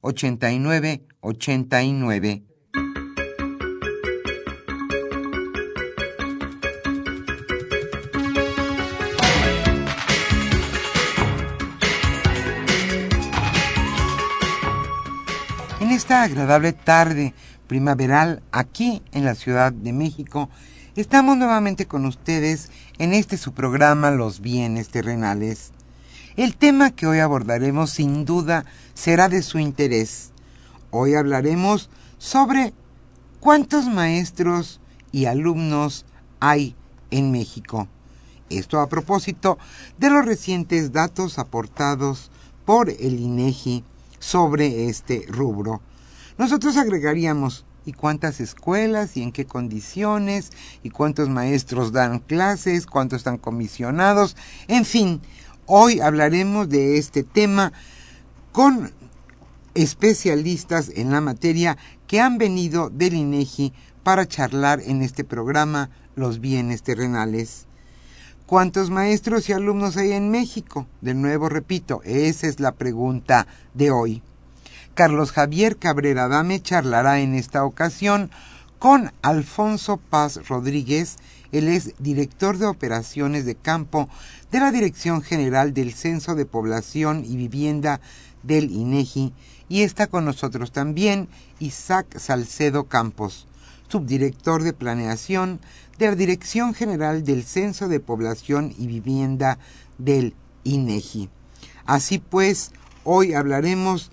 89 89. En esta agradable tarde primaveral aquí en la Ciudad de México, estamos nuevamente con ustedes en este su programa Los bienes terrenales. El tema que hoy abordaremos sin duda será de su interés. Hoy hablaremos sobre cuántos maestros y alumnos hay en México. Esto a propósito de los recientes datos aportados por el INEGI sobre este rubro. Nosotros agregaríamos y cuántas escuelas y en qué condiciones y cuántos maestros dan clases, cuántos están comisionados, en fin, Hoy hablaremos de este tema con especialistas en la materia que han venido del INEGI para charlar en este programa Los bienes terrenales. ¿Cuántos maestros y alumnos hay en México? De nuevo repito, esa es la pregunta de hoy. Carlos Javier Cabrera Dame charlará en esta ocasión con Alfonso Paz Rodríguez, él es director de operaciones de campo de la Dirección General del Censo de Población y Vivienda del INEGI y está con nosotros también Isaac Salcedo Campos, subdirector de planeación de la Dirección General del Censo de Población y Vivienda del INEGI. Así pues, hoy hablaremos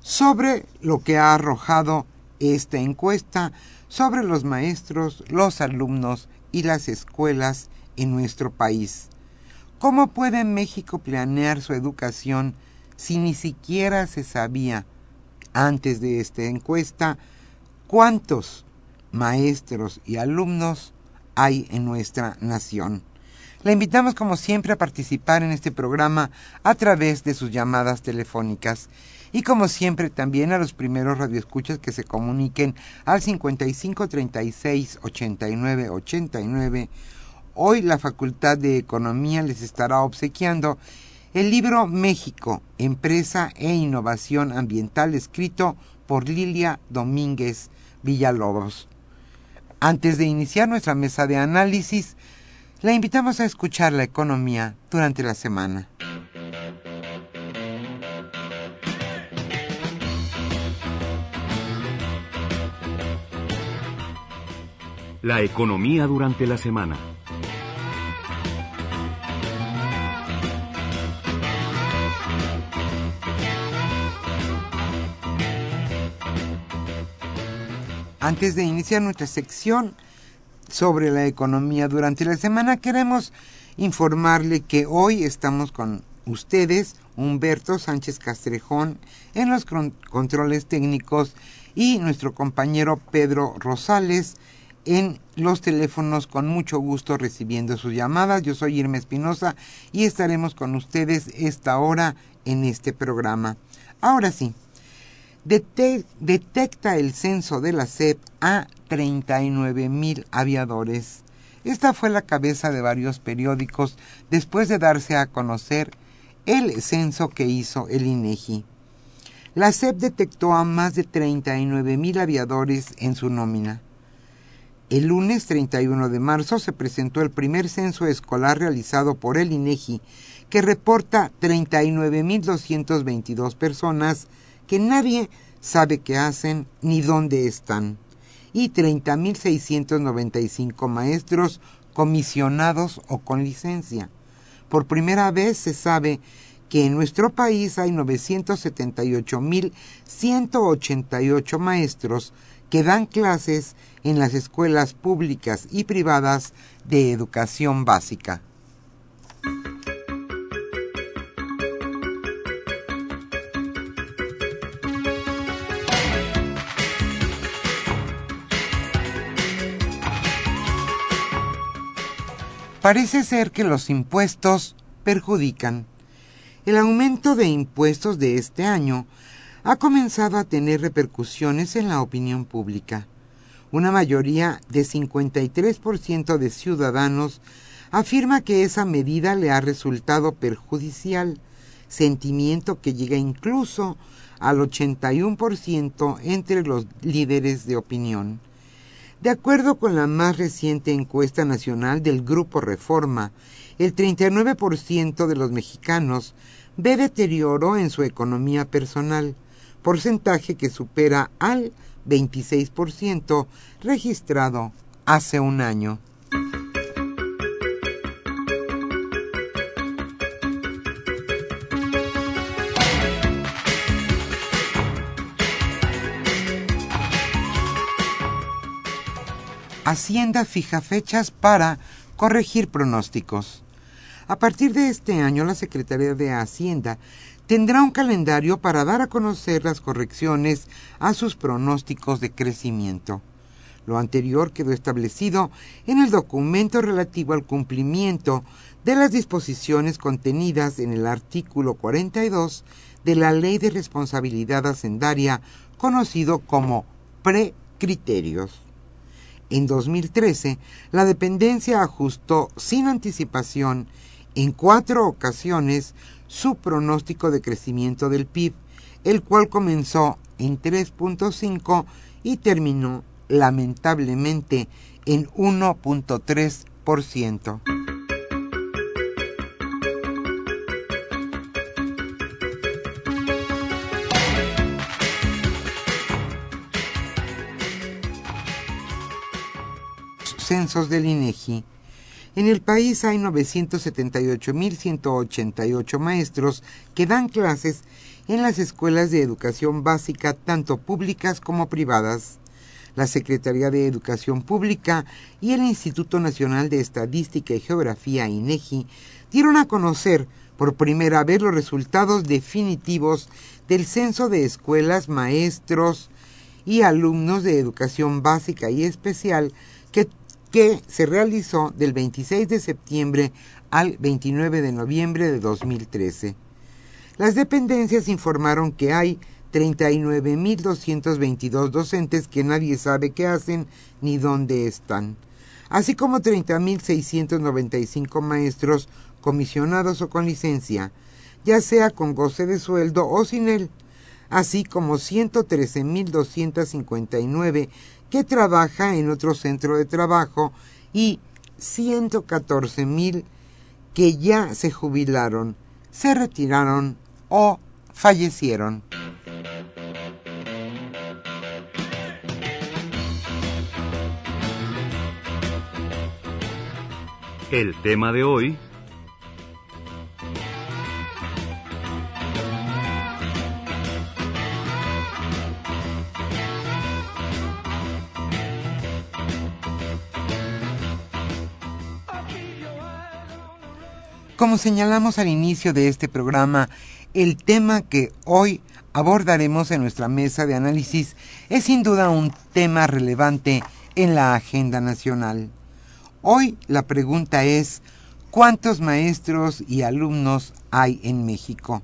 sobre lo que ha arrojado esta encuesta sobre los maestros, los alumnos y las escuelas en nuestro país. ¿Cómo puede México planear su educación si ni siquiera se sabía antes de esta encuesta cuántos maestros y alumnos hay en nuestra nación? La invitamos como siempre a participar en este programa a través de sus llamadas telefónicas y como siempre también a los primeros radioescuchas que se comuniquen al 55 36 89 89. Hoy la Facultad de Economía les estará obsequiando el libro México, Empresa e Innovación Ambiental, escrito por Lilia Domínguez Villalobos. Antes de iniciar nuestra mesa de análisis, la invitamos a escuchar la economía durante la semana. La economía durante la semana. Antes de iniciar nuestra sección sobre la economía durante la semana, queremos informarle que hoy estamos con ustedes, Humberto Sánchez Castrejón, en los controles técnicos y nuestro compañero Pedro Rosales en los teléfonos con mucho gusto recibiendo sus llamadas. Yo soy Irma Espinosa y estaremos con ustedes esta hora en este programa. Ahora sí, detecta el censo de la SEP a 39 mil aviadores. Esta fue la cabeza de varios periódicos después de darse a conocer el censo que hizo el INEGI. La SEP detectó a más de 39 mil aviadores en su nómina. El lunes 31 de marzo se presentó el primer censo escolar realizado por el INEGI, que reporta 39.222 personas que nadie sabe qué hacen ni dónde están, y 30.695 maestros comisionados o con licencia. Por primera vez se sabe que en nuestro país hay 978.188 maestros que dan clases en las escuelas públicas y privadas de educación básica. Parece ser que los impuestos perjudican. El aumento de impuestos de este año ha comenzado a tener repercusiones en la opinión pública. Una mayoría de 53% de ciudadanos afirma que esa medida le ha resultado perjudicial, sentimiento que llega incluso al 81% entre los líderes de opinión. De acuerdo con la más reciente encuesta nacional del Grupo Reforma, el 39% de los mexicanos ve deterioro en su economía personal, porcentaje que supera al 26% registrado hace un año. Hacienda fija fechas para corregir pronósticos. A partir de este año, la Secretaría de Hacienda tendrá un calendario para dar a conocer las correcciones a sus pronósticos de crecimiento. Lo anterior quedó establecido en el documento relativo al cumplimiento de las disposiciones contenidas en el artículo 42 de la Ley de Responsabilidad Hacendaria, conocido como precriterios. En 2013, la dependencia ajustó sin anticipación en cuatro ocasiones su pronóstico de crecimiento del PIB, el cual comenzó en 3.5 y terminó lamentablemente en 1.3%. Censos del INEGI en el país hay 978.188 maestros que dan clases en las escuelas de educación básica, tanto públicas como privadas. La Secretaría de Educación Pública y el Instituto Nacional de Estadística y Geografía, INEGI, dieron a conocer por primera vez los resultados definitivos del censo de escuelas, maestros y alumnos de educación básica y especial que que se realizó del 26 de septiembre al 29 de noviembre de 2013. Las dependencias informaron que hay 39.222 docentes que nadie sabe qué hacen ni dónde están, así como 30.695 maestros comisionados o con licencia, ya sea con goce de sueldo o sin él, así como 113.259 que trabaja en otro centro de trabajo y 114 mil que ya se jubilaron, se retiraron o fallecieron. El tema de hoy Como señalamos al inicio de este programa, el tema que hoy abordaremos en nuestra mesa de análisis es sin duda un tema relevante en la agenda nacional. Hoy la pregunta es, ¿cuántos maestros y alumnos hay en México?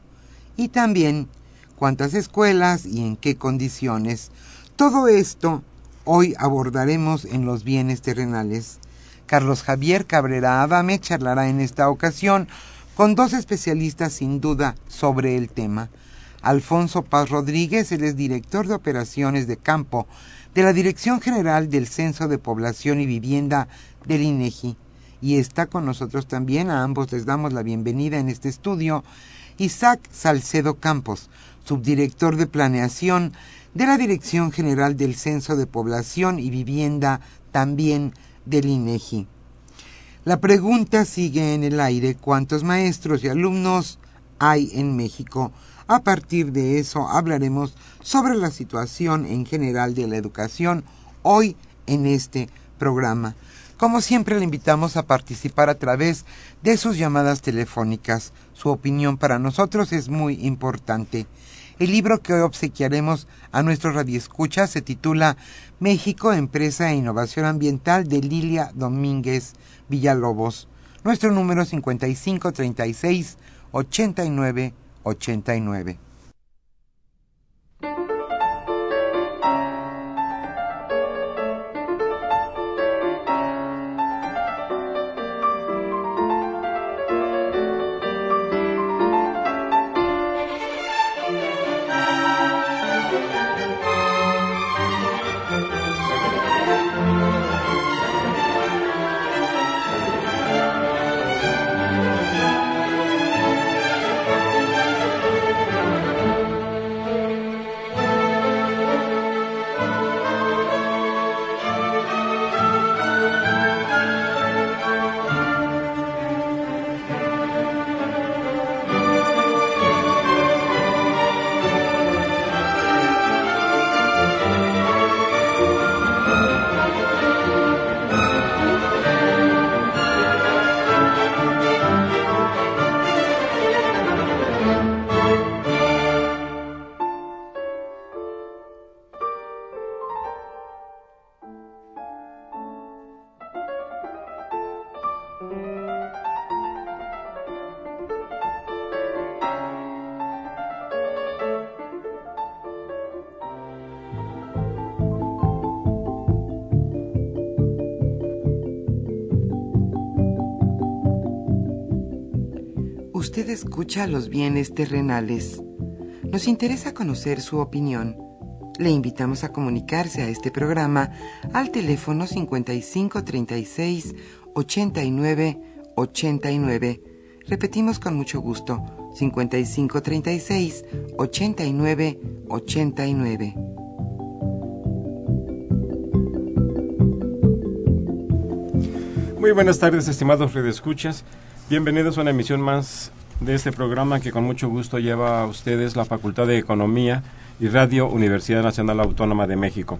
Y también, cuántas escuelas y en qué condiciones. Todo esto hoy abordaremos en los bienes terrenales. Carlos Javier Cabrera Adame charlará en esta ocasión con dos especialistas sin duda sobre el tema. Alfonso Paz Rodríguez, él es director de operaciones de campo de la Dirección General del Censo de Población y Vivienda del INEGI. Y está con nosotros también, a ambos les damos la bienvenida en este estudio, Isaac Salcedo Campos, subdirector de planeación de la Dirección General del Censo de Población y Vivienda también del INEGI. La pregunta sigue en el aire, ¿cuántos maestros y alumnos hay en México? A partir de eso hablaremos sobre la situación en general de la educación hoy en este programa. Como siempre le invitamos a participar a través de sus llamadas telefónicas. Su opinión para nosotros es muy importante. El libro que hoy obsequiaremos a nuestro radioescucha se titula México, Empresa e Innovación Ambiental de Lilia Domínguez Villalobos. Nuestro número 5536 89 Usted escucha los bienes terrenales. Nos interesa conocer su opinión. Le invitamos a comunicarse a este programa al teléfono 5536 89 89. Repetimos con mucho gusto, 5536 89 89. Muy buenas tardes, estimados redescuchas. Bienvenidos a una emisión más de este programa que con mucho gusto lleva a ustedes la Facultad de Economía y Radio Universidad Nacional Autónoma de México.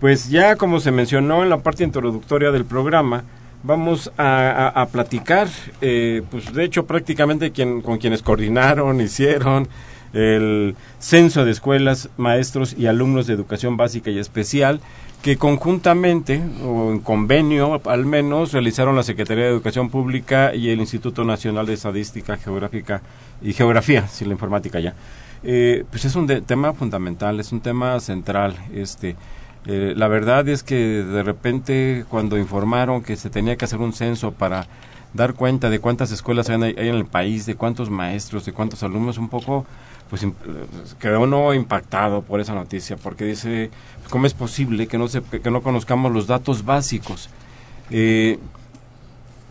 Pues ya como se mencionó en la parte introductoria del programa, vamos a, platicar, eh, pues de hecho prácticamente con quienes coordinaron, hicieron el censo de escuelas, maestros y alumnos de educación básica y especial que conjuntamente, o en convenio al menos, realizaron la Secretaría de Educación Pública y el Instituto Nacional de Estadística Geográfica y Geografía, sin la informática ya. Eh, pues es un tema fundamental, es un tema central. Este, eh, la verdad es que de repente cuando informaron que se tenía que hacer un censo para dar cuenta de cuántas escuelas hay en el país, de cuántos maestros, de cuántos alumnos, un poco pues quedó uno impactado por esa noticia, porque dice, ¿cómo es posible que no, se, que no conozcamos los datos básicos? Eh,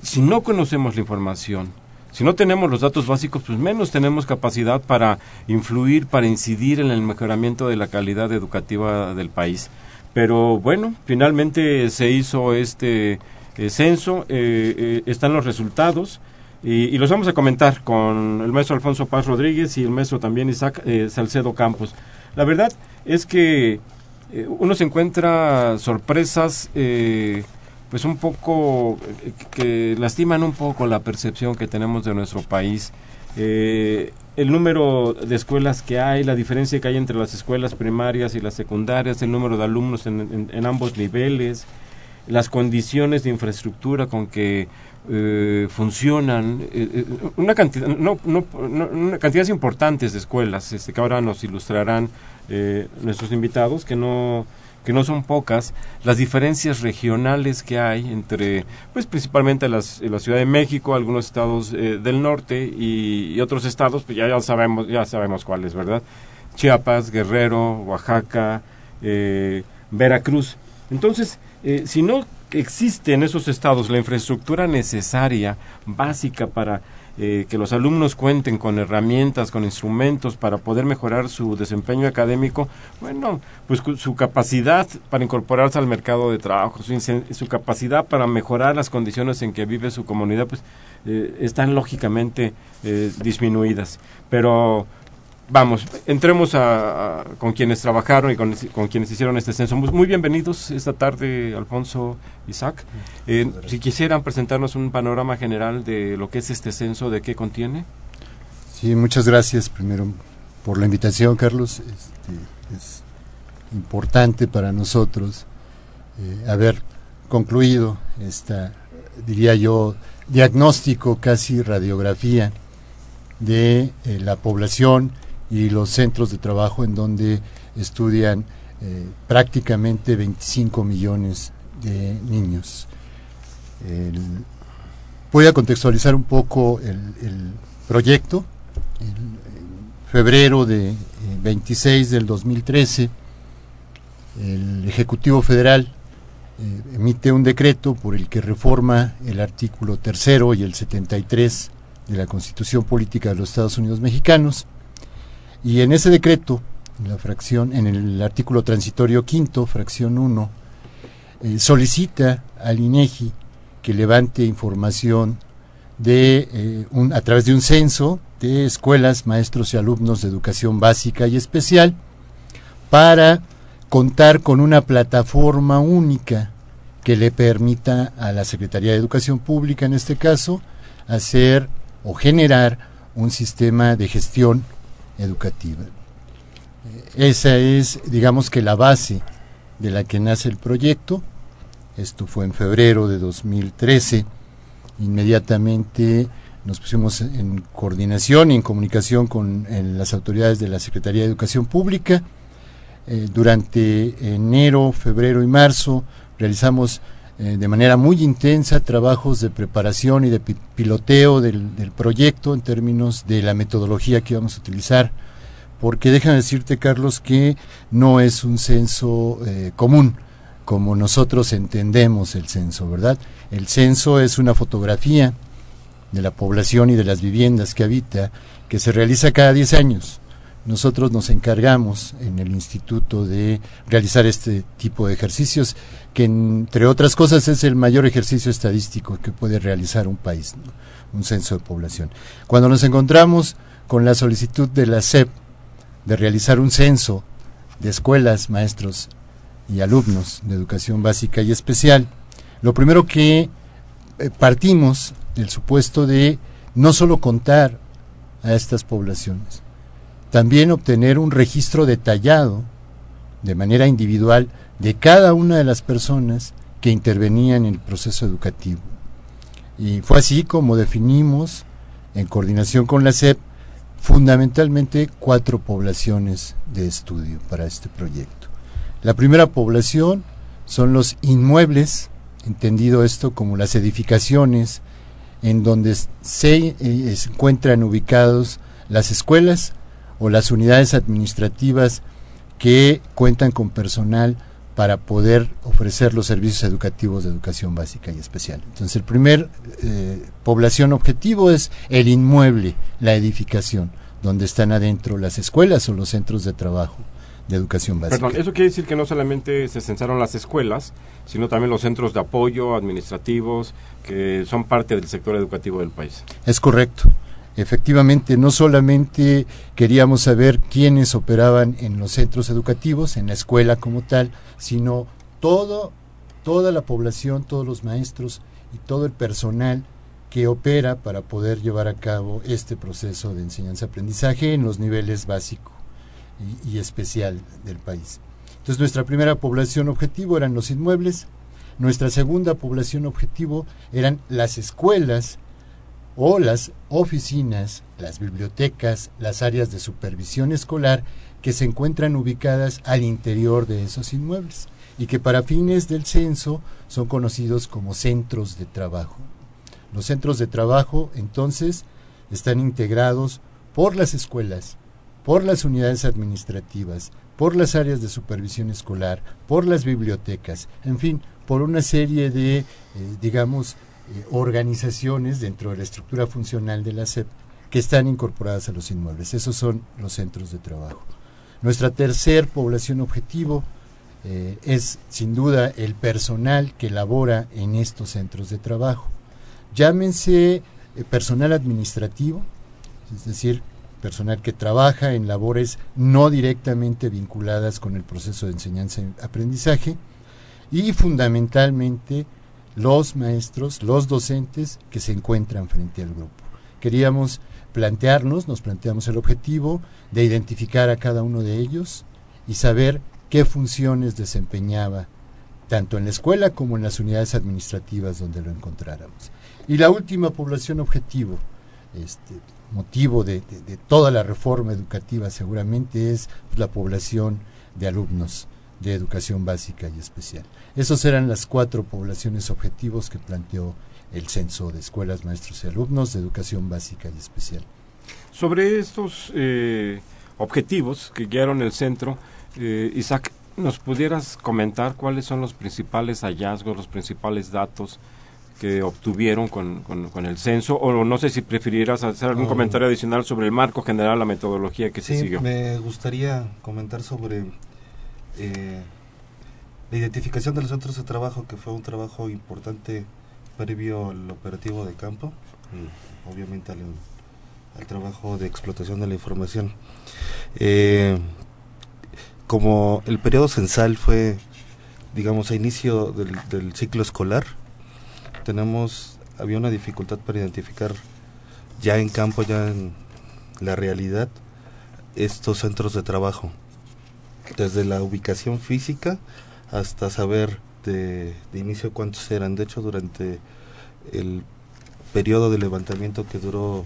si no conocemos la información, si no tenemos los datos básicos, pues menos tenemos capacidad para influir, para incidir en el mejoramiento de la calidad educativa del país. Pero bueno, finalmente se hizo este eh, censo, eh, están los resultados. Y, los vamos a comentar con el maestro Alfonso Paz Rodríguez y el maestro también Isaac eh, Salcedo Campos. La verdad es que eh, uno se encuentra sorpresas eh, pues un poco que lastiman un poco la percepción que tenemos de nuestro país. el número de escuelas que hay, la diferencia que hay entre las escuelas primarias y las secundarias, el número de alumnos en ambos niveles, las condiciones de infraestructura con que eh, funcionan eh, una cantidad no, no, una cantidades importantes de escuelas este, que ahora nos ilustrarán nuestros invitados que no que no son pocas, las diferencias regionales que hay entre, pues principalmente las, la Ciudad de México, algunos estados del norte y, otros estados, pues ya, ya sabemos, ya sabemos cuáles, ¿verdad? Chiapas, Guerrero, Oaxaca, eh, Veracruz. Entonces, eh, si no existe en esos estados la infraestructura necesaria, básica para eh, que los alumnos cuenten con herramientas, con instrumentos para poder mejorar su desempeño académico, bueno, pues su capacidad para incorporarse al mercado de trabajo, su, capacidad para mejorar las condiciones en que vive su comunidad, pues están lógicamente disminuidas. Pero vamos, entremos a, con quienes trabajaron y con, quienes hicieron este censo. Muy bienvenidos esta tarde, Alfonso, Isaac. Eh, si quisieran presentarnos un panorama general de lo que es este censo, de qué contiene. Sí, muchas gracias primero por la invitación, Carlos. Este, es importante para nosotros eh, haber concluido esta, diría yo, diagnóstico, casi radiografía de eh, la población y los centros de trabajo en donde estudian eh, prácticamente 25 millones de niños. voy a contextualizar un poco el, proyecto. en febrero de 26 eh, del 2013, el Ejecutivo Federal eh, emite un decreto por el que reforma el artículo tercero y el 73 de la Constitución Política de los Estados Unidos Mexicanos y en ese decreto, en la fracción, en el artículo transitorio quinto, fracción 1, eh, solicita al INEGI que levante información de eh, un, a través de un censo de escuelas, maestros y alumnos de educación básica y especial para contar con una plataforma única que le permita a la Secretaría de Educación Pública, en este caso, hacer o generar un sistema de gestión educativa. Esa es, digamos que la base de la que nace el proyecto. Esto fue en febrero de 2013. Inmediatamente nos pusimos en coordinación y en comunicación con las autoridades de la Secretaría de Educación Pública. Eh, durante enero, febrero y marzo realizamos eh, de manera muy intensa trabajos de preparación y de piloteo del, proyecto en términos de la metodología que íbamos a utilizar, porque déjame decirte, Carlos, que no es un censo eh, común como nosotros entendemos el censo, ¿verdad? El censo es una fotografía de la población y de las viviendas que habita, que se realiza cada 10 años nosotros nos encargamos en el instituto de realizar este tipo de ejercicios, que entre otras cosas es el mayor ejercicio estadístico que puede realizar un país, un censo de población. Cuando nos encontramos con la solicitud de la SEP de realizar un censo de escuelas, maestros y alumnos de educación básica y especial, lo primero que eh, partimos del supuesto de no solo contar a estas poblaciones, también obtener un registro detallado, de manera individual, de cada una de las personas que intervenían en el proceso educativo. Y fue así como definimos, en coordinación con la SEP, fundamentalmente cuatro poblaciones de estudio para este proyecto. La primera población son los inmuebles, entendido esto como las edificaciones en donde se eh, encuentran ubicados las escuelas, o las unidades administrativas que cuentan con personal para poder ofrecer los servicios educativos de educación básica y especial. Entonces, el primer eh, población objetivo es el inmueble, la edificación, donde están adentro las escuelas o los centros de trabajo de educación básica. Perdón, eso quiere decir que no solamente se censaron las escuelas, sino también los centros de apoyo administrativos que son parte del sector educativo del país. Es correcto. Efectivamente, no solamente queríamos saber quiénes operaban en los centros educativos, en la escuela como tal, sino todo, toda la población, todos los maestros y todo el personal que opera para poder llevar a cabo este proceso de enseñanza-aprendizaje en los niveles básico y, y especial del país. Entonces, nuestra primera población objetivo eran los inmuebles. Nuestra segunda población objetivo eran las escuelas o las oficinas, las bibliotecas, las áreas de supervisión escolar que se encuentran ubicadas al interior de esos inmuebles y que para fines del censo son conocidos como centros de trabajo. Los centros de trabajo entonces están integrados por las escuelas, por las unidades administrativas, por las áreas de supervisión escolar, por las bibliotecas, en fin, por una serie de, eh, digamos, eh, organizaciones dentro de la estructura funcional de la SEP que están incorporadas a los inmuebles. Esos son los centros de trabajo. Nuestra tercer población objetivo eh, es sin duda el personal que labora en estos centros de trabajo. Llámense personal administrativo, es decir, personal que trabaja en labores no directamente vinculadas con el proceso de enseñanza y aprendizaje y fundamentalmente los maestros, los docentes que se encuentran frente al grupo. Queríamos plantearnos, nos planteamos el objetivo de identificar a cada uno de ellos y saber qué funciones desempeñaba tanto en la escuela como en las unidades administrativas donde lo encontráramos. Y la última población objetivo, este, motivo de, toda la reforma educativa seguramente es la población de alumnos de educación básica y especial. Esas eran las cuatro poblaciones objetivos que planteó el censo de escuelas, maestros y alumnos de educación básica y especial. Sobre estos eh, objetivos que guiaron el centro, eh, Isaac, ¿nos pudieras comentar cuáles son los principales hallazgos, los principales datos que obtuvieron con, con, el censo, o no sé si prefirieras hacer algún comentario adicional sobre el marco general, la metodología que se siguió. Me gustaría comentar sobre eh, la identificación de los centros de trabajo, que fue un trabajo importante previo al operativo de campo, y obviamente al, trabajo de explotación de la información. Eh, como el periodo censal fue, digamos, a inicio del, del ciclo escolar, tenemos, había una dificultad para identificar ya en campo, ya en la realidad, estos centros de trabajo. Desde la ubicación física hasta saber de, inicio cuántos eran. De hecho, durante el periodo de levantamiento que duró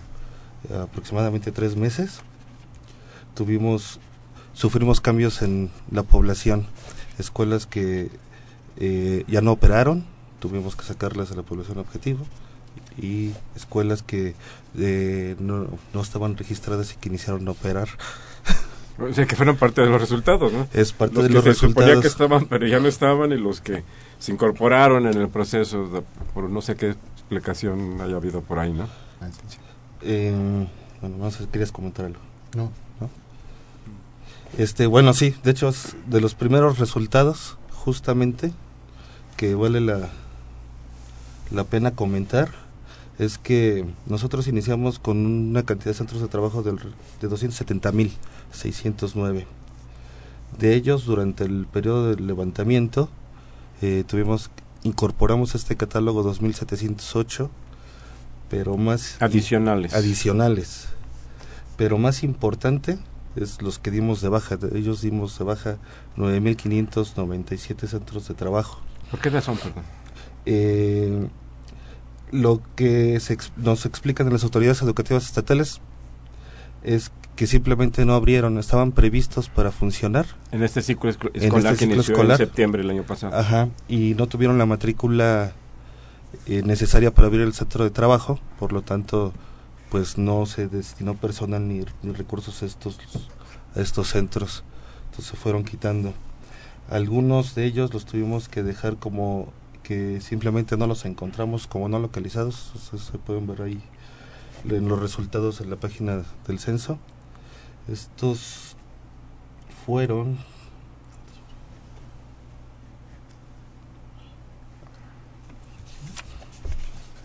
eh, aproximadamente tres meses, tuvimos, sufrimos cambios en la población. Escuelas que eh, ya no operaron, tuvimos que sacarlas a la población objetivo y escuelas que eh, no, no, estaban registradas y que iniciaron a operar. O sea, que fueron parte de los resultados, ¿no? Es parte de que los se resultados. Suponía que estaban, pero ya no estaban, y los que se incorporaron en el proceso, por no sé qué explicación haya habido por ahí, ¿no? Eh, bueno, no sé, ¿querías comentar algo? No. ¿No? Este, bueno, sí, de hecho, de los primeros resultados, justamente, que vale la, la pena comentar es que nosotros iniciamos con una cantidad de centros de trabajo de, de 270.609. De ellos, durante el periodo del levantamiento, eh, tuvimos incorporamos este catálogo 2.708, pero más adicionales. Adicionales. Pero más importante es los que dimos de baja. De ellos dimos de baja 9.597 centros de trabajo. ¿Por qué razón, perdón? Eh, lo que nos explican las autoridades educativas estatales es que simplemente no abrieron, estaban previstos para funcionar. En este ciclo este escolar que inició en septiembre del año pasado. Ajá, y no tuvieron la matrícula eh, necesaria para abrir el centro de trabajo, por lo tanto, pues no se destinó personal ni, recursos a estos, a estos centros, entonces se fueron quitando. Algunos de ellos los tuvimos que dejar como que simplemente no los encontramos como no localizados, se pueden ver ahí en los resultados en la página del censo. Estos fueron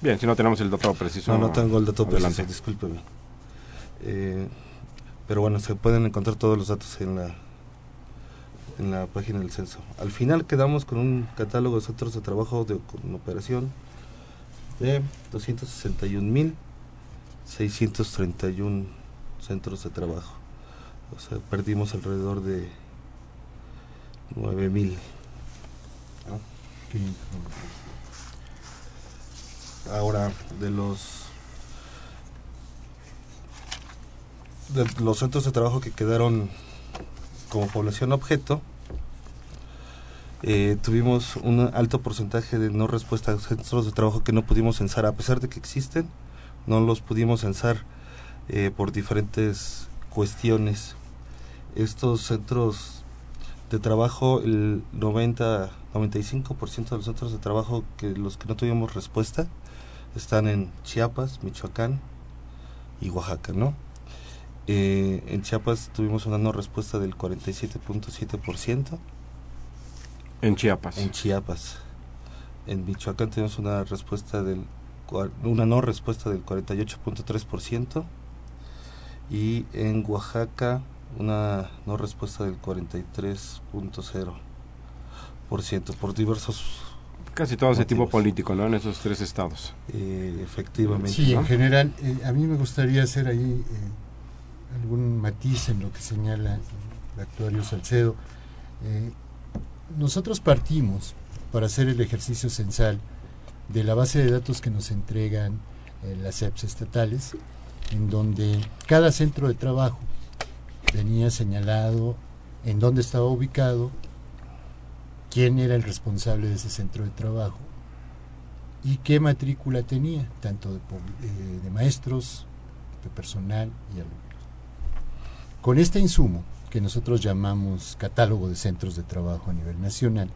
Bien, si no tenemos el dato preciso. No, no tengo el dato preciso, discúlpeme. Eh, pero bueno, se pueden encontrar todos los datos en la en la página del censo. Al final quedamos con un catálogo de centros de trabajo de operación de 261.631 centros de trabajo. O sea, perdimos alrededor de 9.000. Ahora, de los de los centros de trabajo que quedaron como población objeto, eh, tuvimos un alto porcentaje de no respuesta a centros de trabajo que no pudimos censar, a pesar de que existen, no los pudimos censar eh, por diferentes cuestiones. Estos centros de trabajo, el 90, 95% de los centros de trabajo que los que no tuvimos respuesta están en Chiapas, Michoacán y Oaxaca, ¿no? Eh, en Chiapas tuvimos una no respuesta del 47.7%. En Chiapas. En Chiapas. En Michoacán tenemos una respuesta del una no respuesta del 48.3% y en Oaxaca una no respuesta del 43.0% por diversos casi todo ese tipo político, ¿no? En esos tres estados. Eh, efectivamente. Sí, en general, eh, a mí me gustaría hacer ahí eh, algún matiz en lo que señala el actuario Salcedo. Eh, nosotros partimos para hacer el ejercicio censal de la base de datos que nos entregan eh, las EPS estatales, en donde cada centro de trabajo tenía señalado en dónde estaba ubicado, quién era el responsable de ese centro de trabajo y qué matrícula tenía, tanto de, eh, maestros, de personal y alumnos. Con este insumo, que nosotros llamamos catálogo de centros de trabajo a nivel nacional,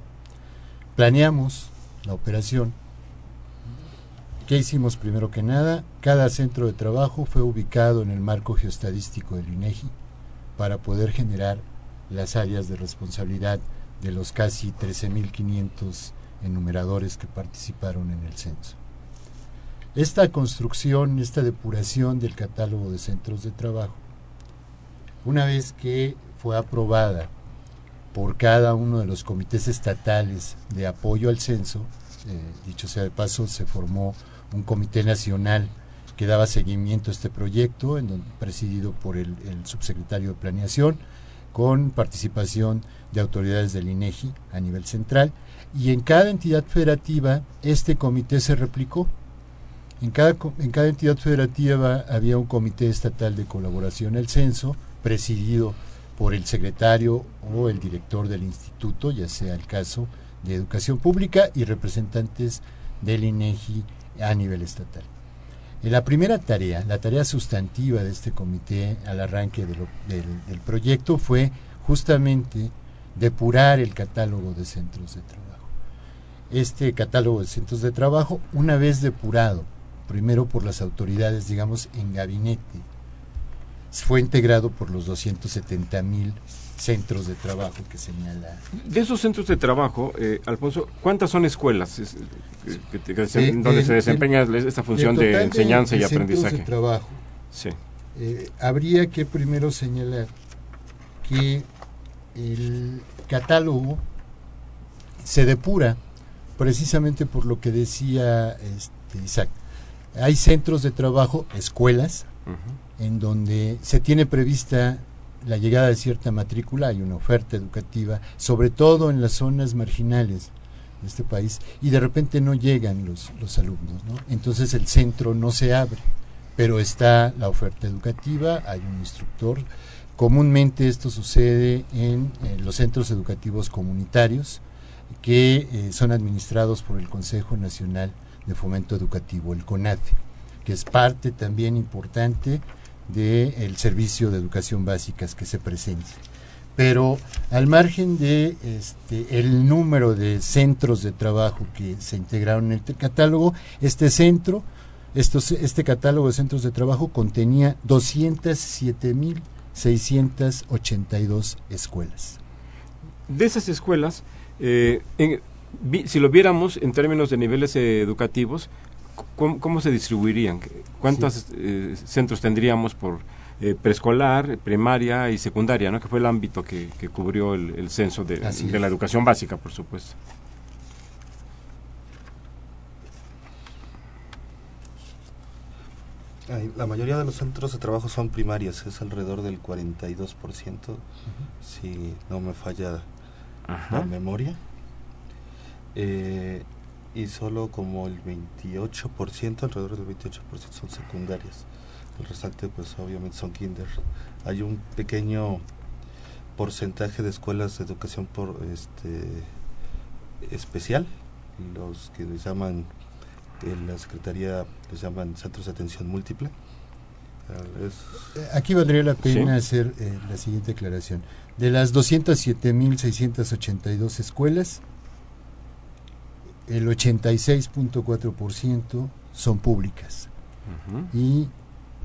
planeamos la operación. ¿Qué hicimos primero que nada? Cada centro de trabajo fue ubicado en el marco geostadístico del INEGI para poder generar las áreas de responsabilidad de los casi 13.500 enumeradores que participaron en el censo. Esta construcción, esta depuración del catálogo de centros de trabajo una vez que fue aprobada por cada uno de los comités estatales de apoyo al censo, eh, dicho sea de paso, se formó un comité nacional que daba seguimiento a este proyecto, en presidido por el, el, subsecretario de Planeación, con participación de autoridades del INEGI a nivel central, y en cada entidad federativa este comité se replicó. En cada, en cada entidad federativa había un comité estatal de colaboración al censo, presidido por el secretario o el director del instituto, ya sea el caso de educación pública y representantes del INEGI a nivel estatal. En la primera tarea, la tarea sustantiva de este comité al arranque del proyecto fue justamente depurar el catálogo de centros de trabajo. Este catálogo de centros de trabajo, una vez depurado, primero por las autoridades, digamos, en gabinete, fue integrado por los 270 mil centros de trabajo que señala. De esos centros de trabajo, eh, Alfonso, ¿cuántas son escuelas es, que, que, que se, donde el, se desempeña esta función de enseñanza y aprendizaje? De trabajo. Sí. Eh, habría que primero señalar que el catálogo se depura precisamente por lo que decía este, Isaac. Hay centros de trabajo, escuelas, uh -huh. En donde se tiene prevista la llegada de cierta matrícula, hay una oferta educativa, sobre todo en las zonas marginales de este país, y de repente no llegan los, los alumnos, ¿no? Entonces el centro no se abre, pero está la oferta educativa, hay un instructor. Comúnmente esto sucede en, en los centros educativos comunitarios, que eh, son administrados por el Consejo Nacional de Fomento Educativo, el CONAFE, que es parte también importante del de servicio de educación básicas que se presenta. Pero al margen de este, el número de centros de trabajo que se integraron en el catálogo, este centro, estos, este catálogo de centros de trabajo contenía 207.682 escuelas. De esas escuelas, eh, si lo viéramos en términos de niveles eh, educativos, ¿cómo, ¿cómo, se distribuirían? ¿Cuántos sí. eh, centros tendríamos por eh, preescolar, primaria y secundaria, ¿no? que fue el ámbito que, que cubrió el, el censo de, de la educación básica, por supuesto? La mayoría de los centros de trabajo son primarias, es alrededor del 42%, uh -huh. si no me falla Ajá. la memoria. eh, y solo como el 28%, alrededor del 28% son secundarias. El restante pues obviamente son kinder. Hay un pequeño porcentaje de escuelas de educación por este especial, los que les llaman en la Secretaría les llaman centros de atención múltiple. Eh, aquí valdría la pena hacer eh, la siguiente aclaración. De las 207.682 escuelas, el 86.4% son públicas y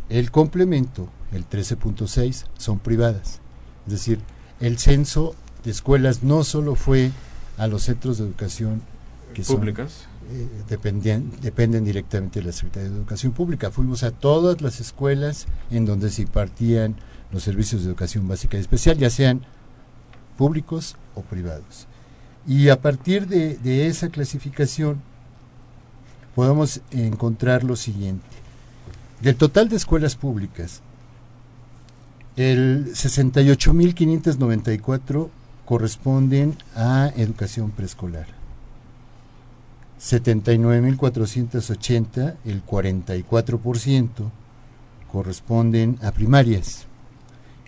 el complemento, el 13.6%, son privadas. Es decir, el censo de escuelas no solo fue a los centros de educación que públicas. Eh, dependen directamente de la Secretaría de Educación Pública. Fuimos a todas las escuelas en donde se impartían los servicios de educación básica y especial, ya sean públicos o privados. Y a partir de, esa clasificación podemos encontrar lo siguiente. Del total de escuelas públicas, el 68.594 corresponden a educación preescolar. 79.480, el 44%, corresponden a primarias.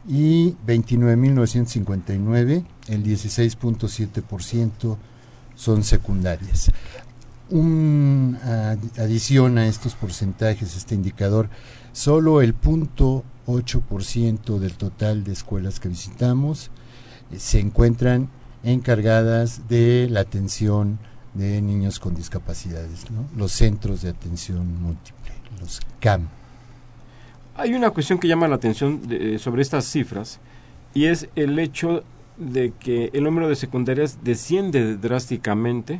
Y 29.959, el 16.7%, son secundarias. Un adición a estos porcentajes, este indicador, solo el punto 8% del total de escuelas que visitamos eh, se encuentran encargadas de la atención de niños con discapacidades, los centros de atención múltiple, los CAM. Hay una cuestión que llama la atención sobre estas cifras y es el hecho de que el número de secundarias desciende drásticamente,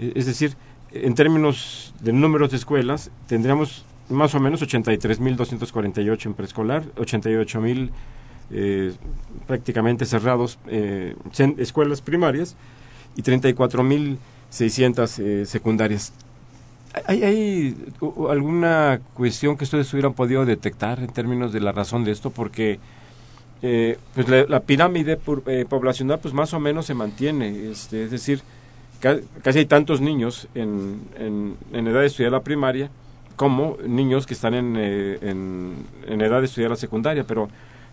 e, es decir, en términos de números de escuelas, tendríamos más o menos 83.248 en preescolar, 88.000 eh, prácticamente cerrados eh, escuelas primarias y 34.000 600 eh, secundarias. ¿Hay, ¿Hay, alguna cuestión que ustedes hubieran podido detectar en términos de la razón de esto? Porque eh, pues la, pirámide eh, poblacional pues más o menos se mantiene, este, es decir, casi hay tantos niños en, en, edad de estudiar la primaria como niños que están en, en, en edad de estudiar la secundaria, pero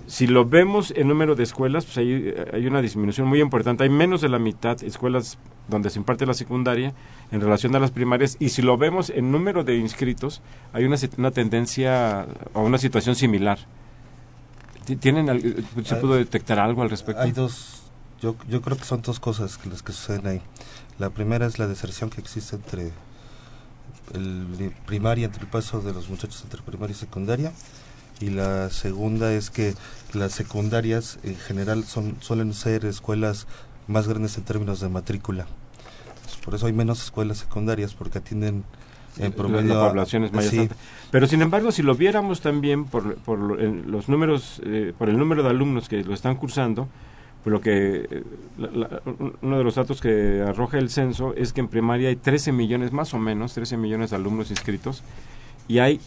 si lo vemos en número de escuelas, pues hay, hay una disminución muy importante. Hay menos de la mitad escuelas donde se imparte la secundaria en relación a las primarias. Y si lo vemos en número de inscritos, hay una, una tendencia o una situación similar. ¿Tienen, ¿Se pudo detectar algo al respecto? Hay dos, yo, yo creo que son dos cosas las que suceden ahí. La primera es la deserción que existe entre el primaria, entre el paso de los muchachos entre primaria y secundaria y la segunda es que las secundarias en general son suelen ser escuelas más grandes en términos de matrícula. Por eso hay menos escuelas secundarias porque atienden en promedio la, población es más Pero sin embargo, si lo viéramos también por, por los números, eh, por el número de alumnos que lo están cursando, pues lo que eh, uno de los datos que arroja el censo es que en primaria hay 13 millones más o menos, 13 millones de alumnos inscritos y hay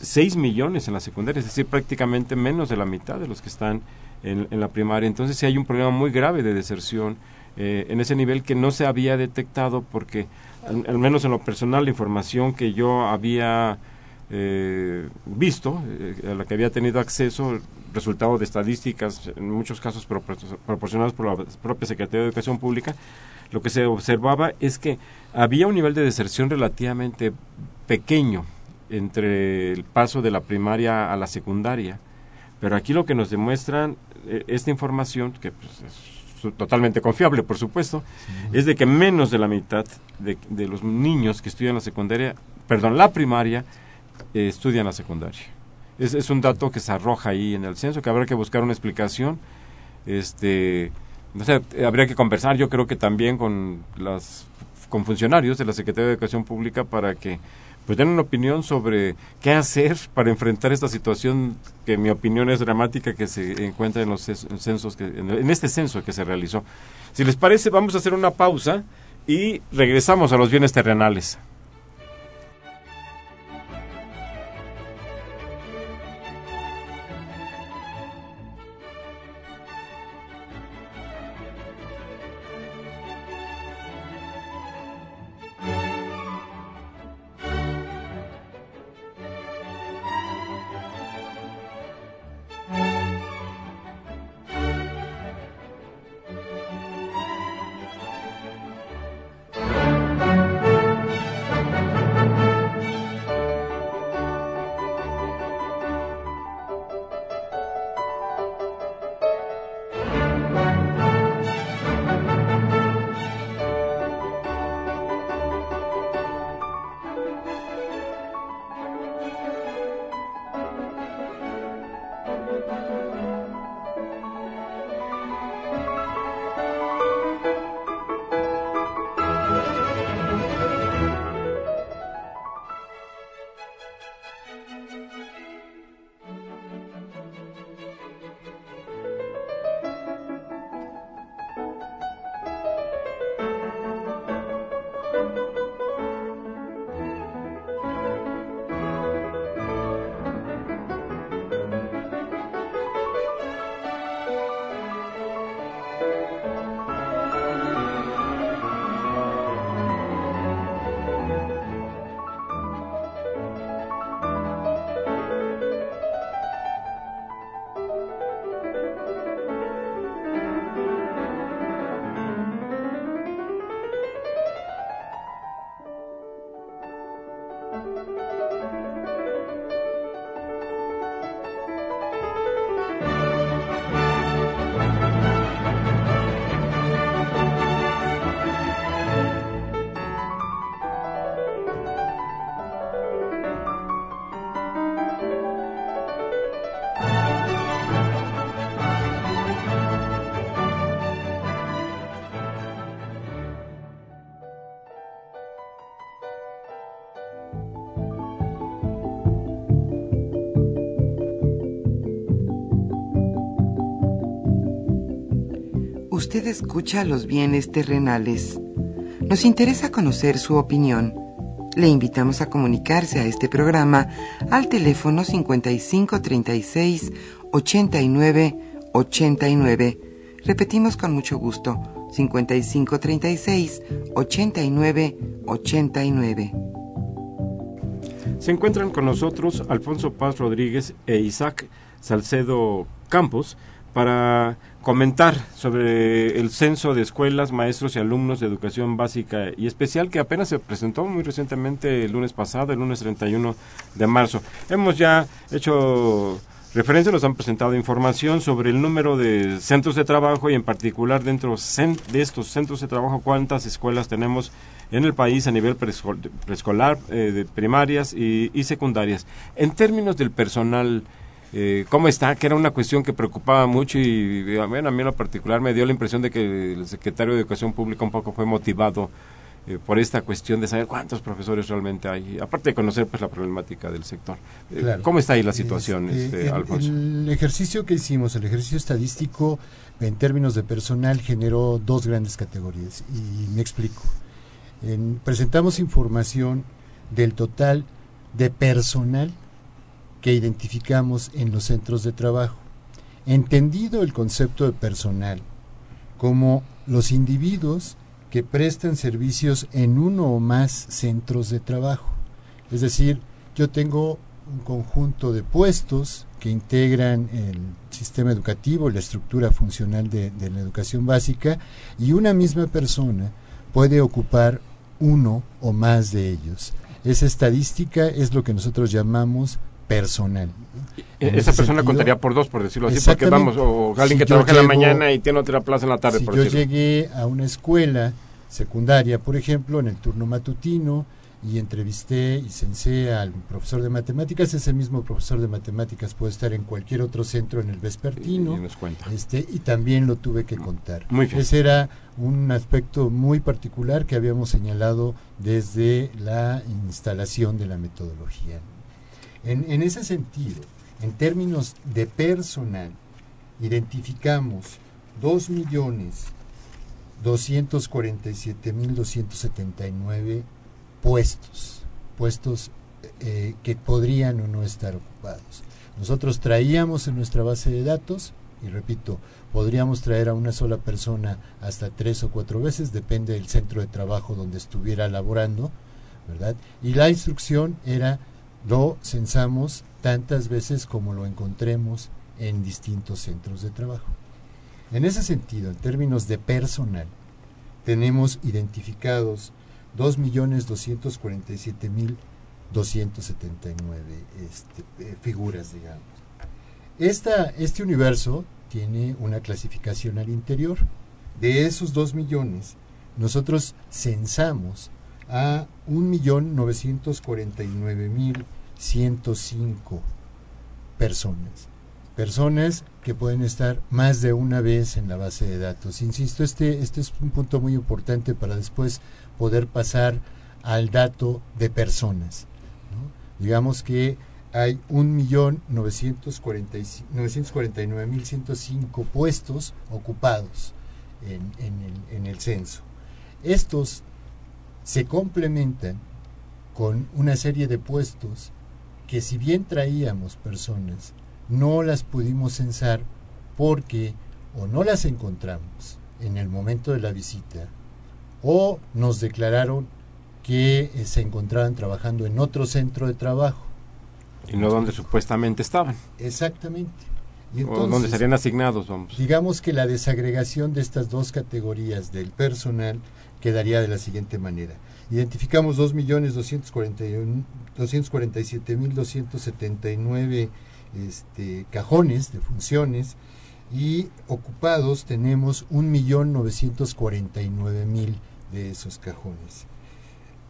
6 millones en la secundaria, es decir, prácticamente menos de la mitad de los que están en, la primaria. Entonces sí hay un problema muy grave de deserción eh, en ese nivel que no se había detectado porque, al, menos en lo personal, la información que yo había eh, visto, eh, a la que había tenido acceso, resultado de estadísticas, en muchos casos proporcionadas por la propia Secretaría de Educación Pública, lo que se observaba es que había un nivel de deserción relativamente pequeño entre el paso de la primaria a la secundaria. Pero aquí lo que nos demuestran eh, esta información, que pues, es totalmente confiable, por supuesto, es de que menos de la mitad de, los niños que estudian la secundaria, perdón, la primaria, eh, estudian la secundaria. Es, es, un dato que se arroja ahí en el censo, que habrá que buscar una explicación. Este, no sé, habría que conversar, yo creo que también con las con funcionarios de la Secretaría de Educación Pública para que pues den una opinión sobre qué hacer para enfrentar esta situación que en mi opinión es dramática que se encuentra en los censos que, en este censo que se realizó. Si les parece, vamos a hacer una pausa y regresamos a los bienes terrenales. Usted escucha los bienes terrenales. Nos interesa conocer su opinión. Le invitamos a comunicarse a este programa al teléfono 5536 89 89. Repetimos con mucho gusto, 5536 89 89. Se encuentran con nosotros Alfonso Paz Rodríguez e Isaac Salcedo Campos para comentar sobre el censo de escuelas, maestros y alumnos de educación básica y especial que apenas se presentó muy recientemente el lunes pasado, el lunes 31 de marzo. Hemos ya hecho referencia, nos han presentado información sobre el número de centros de trabajo y en particular dentro de estos centros de trabajo cuántas escuelas tenemos en el país a nivel preescolar, eh, de primarias y, y secundarias. En términos del personal, eh, cómo está, que era una cuestión que preocupaba mucho y a mí en lo particular me dio la impresión de que el secretario de Educación Pública un poco fue motivado eh, por esta cuestión de saber cuántos profesores realmente hay, aparte de conocer pues la problemática del sector. Eh, ¿Cómo está ahí la situación, este, el, Alfonso? El ejercicio que hicimos, el ejercicio estadístico en términos de personal generó dos grandes categorías y me explico. presentamos información del total de personal que identificamos en los centros de trabajo. Entendido el concepto de personal como los individuos que prestan servicios en uno o más centros de trabajo. Es decir, yo tengo un conjunto de puestos que integran el sistema educativo, la estructura funcional de, la educación básica, y una misma persona puede ocupar uno o más de ellos. Esa estadística es lo que nosotros llamamos personal. Esa persona contaría por dos, por decirlo así, porque vamos, o alguien que trabaja en la mañana y tiene otra plaza en la tarde. Si por yo llegué a una escuela secundaria, por ejemplo, en el turno matutino, y entrevisté y censé al profesor de matemáticas, ese mismo profesor de matemáticas puede estar en cualquier otro centro en el vespertino. Y, Este, y también lo tuve que contar. Muy bien. Ese era un aspecto muy particular que habíamos señalado desde la instalación de la metodología. En, ese sentido, en términos de personal, identificamos 2.247.279 puestos, puestos eh, que podrían o no estar ocupados. Nosotros traíamos en nuestra base de datos, y repito, podríamos traer a una sola persona hasta tres o cuatro veces, depende del centro de trabajo donde estuviera laborando, ¿verdad? Y la instrucción era lo censamos tantas veces como lo encontremos en distintos centros de trabajo. En ese sentido, en términos de personal, tenemos identificados 2.247.279 este, eh, figuras, digamos. Esta, este universo tiene una clasificación al interior. De esos 2 millones, nosotros censamos a 1.949.105 personas. Personas que pueden estar más de una vez en la base de datos. Insisto, este, este es un punto muy importante para después poder pasar al dato de personas. Digamos que hay 1.949.105 puestos ocupados en, en, el, en el censo. Estos se complementan con una serie de puestos que si bien traíamos personas, no las pudimos censar porque o no las encontramos en el momento de la visita o nos declararon que eh, se encontraban trabajando en otro centro de trabajo. Y no donde supuestamente estaban. Exactamente. Y entonces, o donde serían asignados, vamos. Digamos que la desagregación de estas dos categorías del personal quedaría de la siguiente manera. Identificamos 247.279 este, cajones de funciones y ocupados tenemos 1.949.000 de esos cajones.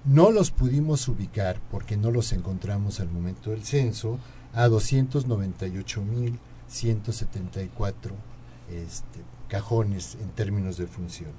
No los pudimos ubicar porque no los encontramos al momento del censo a 298.174 este, cajones en términos de función.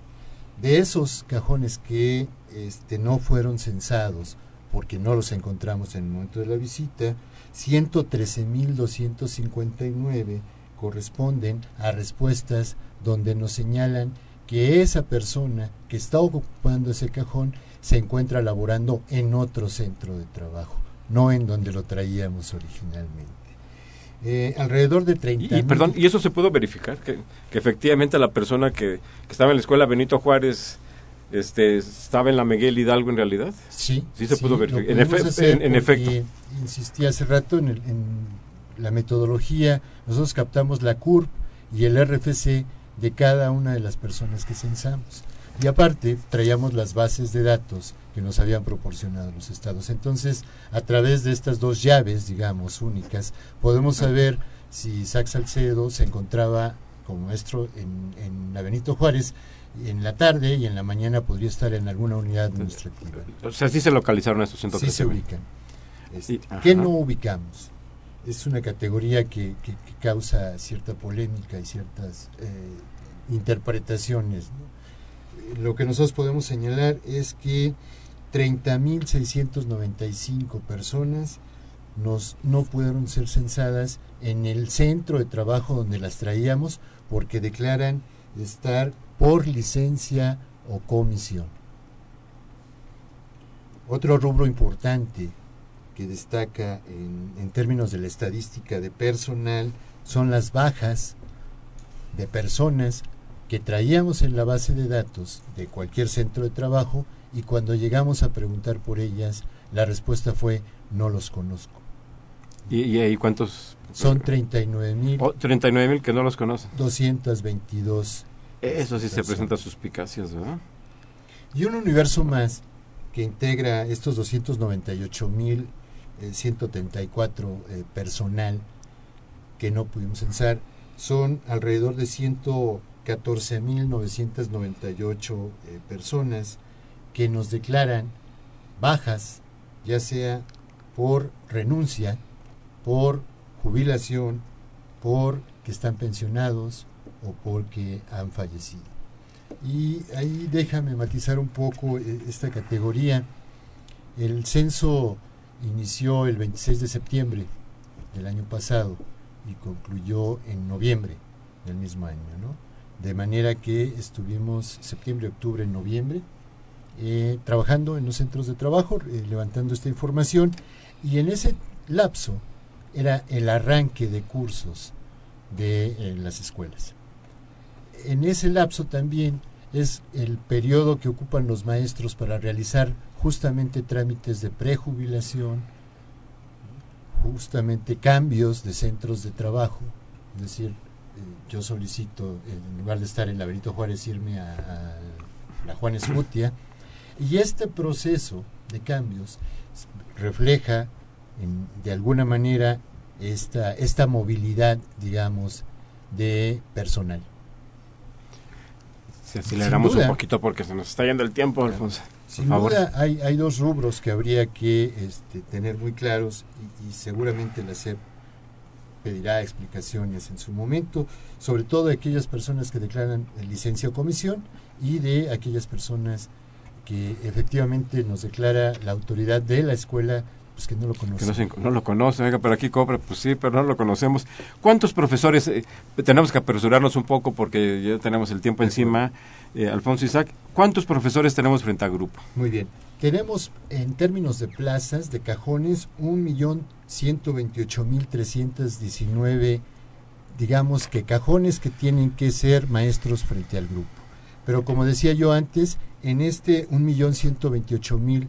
De esos cajones que este, no fueron censados porque no los encontramos en el momento de la visita, 113.259 corresponden a respuestas donde nos señalan que esa persona que está ocupando ese cajón se encuentra laborando en otro centro de trabajo, no en donde lo traíamos originalmente. Eh, alrededor de 30 y, perdón, ¿y eso se pudo verificar? Que, efectivamente la persona que, estaba en la escuela Benito Juárez este, estaba en la Miguel Hidalgo en realidad? Sí. Sí se pudo verificar. En, en, efecto. Insistí hace rato en, en la metodología, nosotros captamos la CURP y el RFC de cada una de las personas que censamos. Y aparte, traíamos las bases de datos que nos habían proporcionado los estados. Entonces, a través de estas dos llaves, digamos, únicas, podemos saber si Isaac Salcedo se encontraba como maestro en, en la Benito Juárez en la tarde y en la mañana podría estar en alguna unidad administrativa. O sea, sí se localizaron estos 113. Sí se ubican. Este, ¿Qué no ubicamos? Es una categoría que, que, causa cierta polémica y ciertas eh, interpretaciones. Lo que nosotros podemos señalar es que 30.695 personas no pudieron ser censadas en el centro de trabajo donde las traíamos porque declaran estar por licencia o comisión. Otro rubro importante que destaca en, términos de la estadística de personal son las bajas de personas que traíamos en la base de datos de cualquier centro de trabajo y cuando llegamos a preguntar por ellas, la respuesta fue no los conozco. ¿Y, ahí cuántos? Son 39 mil. Oh, 39 mil que no los conocen. 222. Eso sí se presenta suspicacias, ¿verdad? Y un universo más que integra estos 298 mil 134 eh, eh, personal que no pudimos censar son alrededor de 100 14.998 eh, personas que nos declaran bajas, ya sea por renuncia, por jubilación, por que están pensionados o porque han fallecido. Y ahí déjame matizar un poco eh, esta categoría. El censo inició el 26 de septiembre del año pasado y concluyó en noviembre del mismo año, ¿no? de manera que estuvimos septiembre, octubre, noviembre eh, trabajando en los centros de trabajo, eh, levantando esta información y en ese lapso era el arranque de cursos de eh, las escuelas. En ese lapso también es el periodo que ocupan los maestros para realizar justamente trámites de prejubilación, justamente cambios de centros de trabajo, es decir, yo solicito, en lugar de estar en la Benito Juárez, irme a, la Juan Escutia. Y este proceso de cambios refleja, de alguna manera, esta, esta movilidad, digamos, de personal. Si aceleramos un poquito porque se nos está yendo el tiempo, Alfonso. Sin duda hay, hay dos rubros que habría que este, tener muy claros y, y seguramente la SEP pedirá explicaciones en su momento, sobre todo de aquellas personas que declaran licencia o comisión y de aquellas personas que efectivamente nos declara la autoridad de la escuela pues que no lo conoce. Que no, lo conoce, oiga, pero aquí cobra, pues sí, pero no lo conocemos. ¿Cuántos profesores, eh, tenemos que apresurarnos un poco porque ya tenemos el tiempo encima, eh, Alfonso Isaac, ¿cuántos profesores tenemos frente al grupo? Muy bien, tenemos en términos de plazas, de cajones, un millón ciento veintiocho mil trescientos diecinueve, digamos que cajones que tienen que ser maestros frente al grupo. Pero como decía yo antes, en este un millón ciento veintiocho mil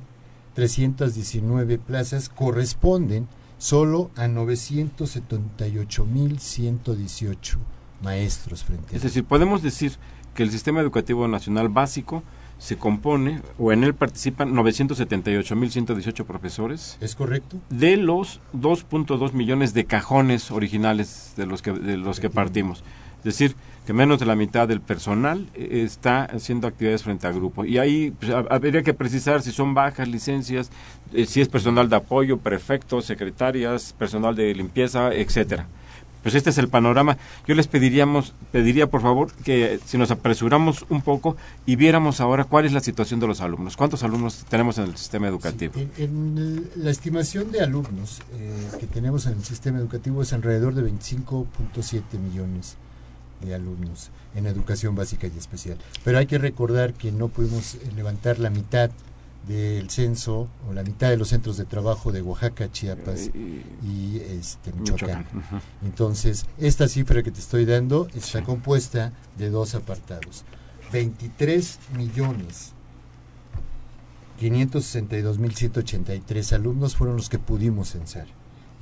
319 plazas corresponden solo a 978.118 maestros frente Es decir, podemos decir que el sistema educativo nacional básico se compone, o en él participan 978.118 profesores. ¿Es correcto? De los 2.2 millones de cajones originales de los que, de los que partimos. Es decir, que menos de la mitad del personal eh, está haciendo actividades frente a grupo. Y ahí pues, habría que precisar si son bajas licencias, eh, si es personal de apoyo, prefectos, secretarias, personal de limpieza, etcétera. Pues este es el panorama. Yo les pediríamos, pediría por favor que si nos apresuramos un poco y viéramos ahora cuál es la situación de los alumnos. ¿Cuántos alumnos tenemos en el sistema educativo? en, la estimación de alumnos eh, que tenemos en el sistema educativo es alrededor de 25.7 millones de alumnos en educación básica y especial. Pero hay que recordar que no pudimos levantar la mitad del censo o la mitad de los centros de trabajo de Oaxaca, Chiapas eh, y este, Michoacán. Entonces, esta cifra que te estoy dando está compuesta de dos apartados. 23 millones 562 mil 183 alumnos fueron los que pudimos censar.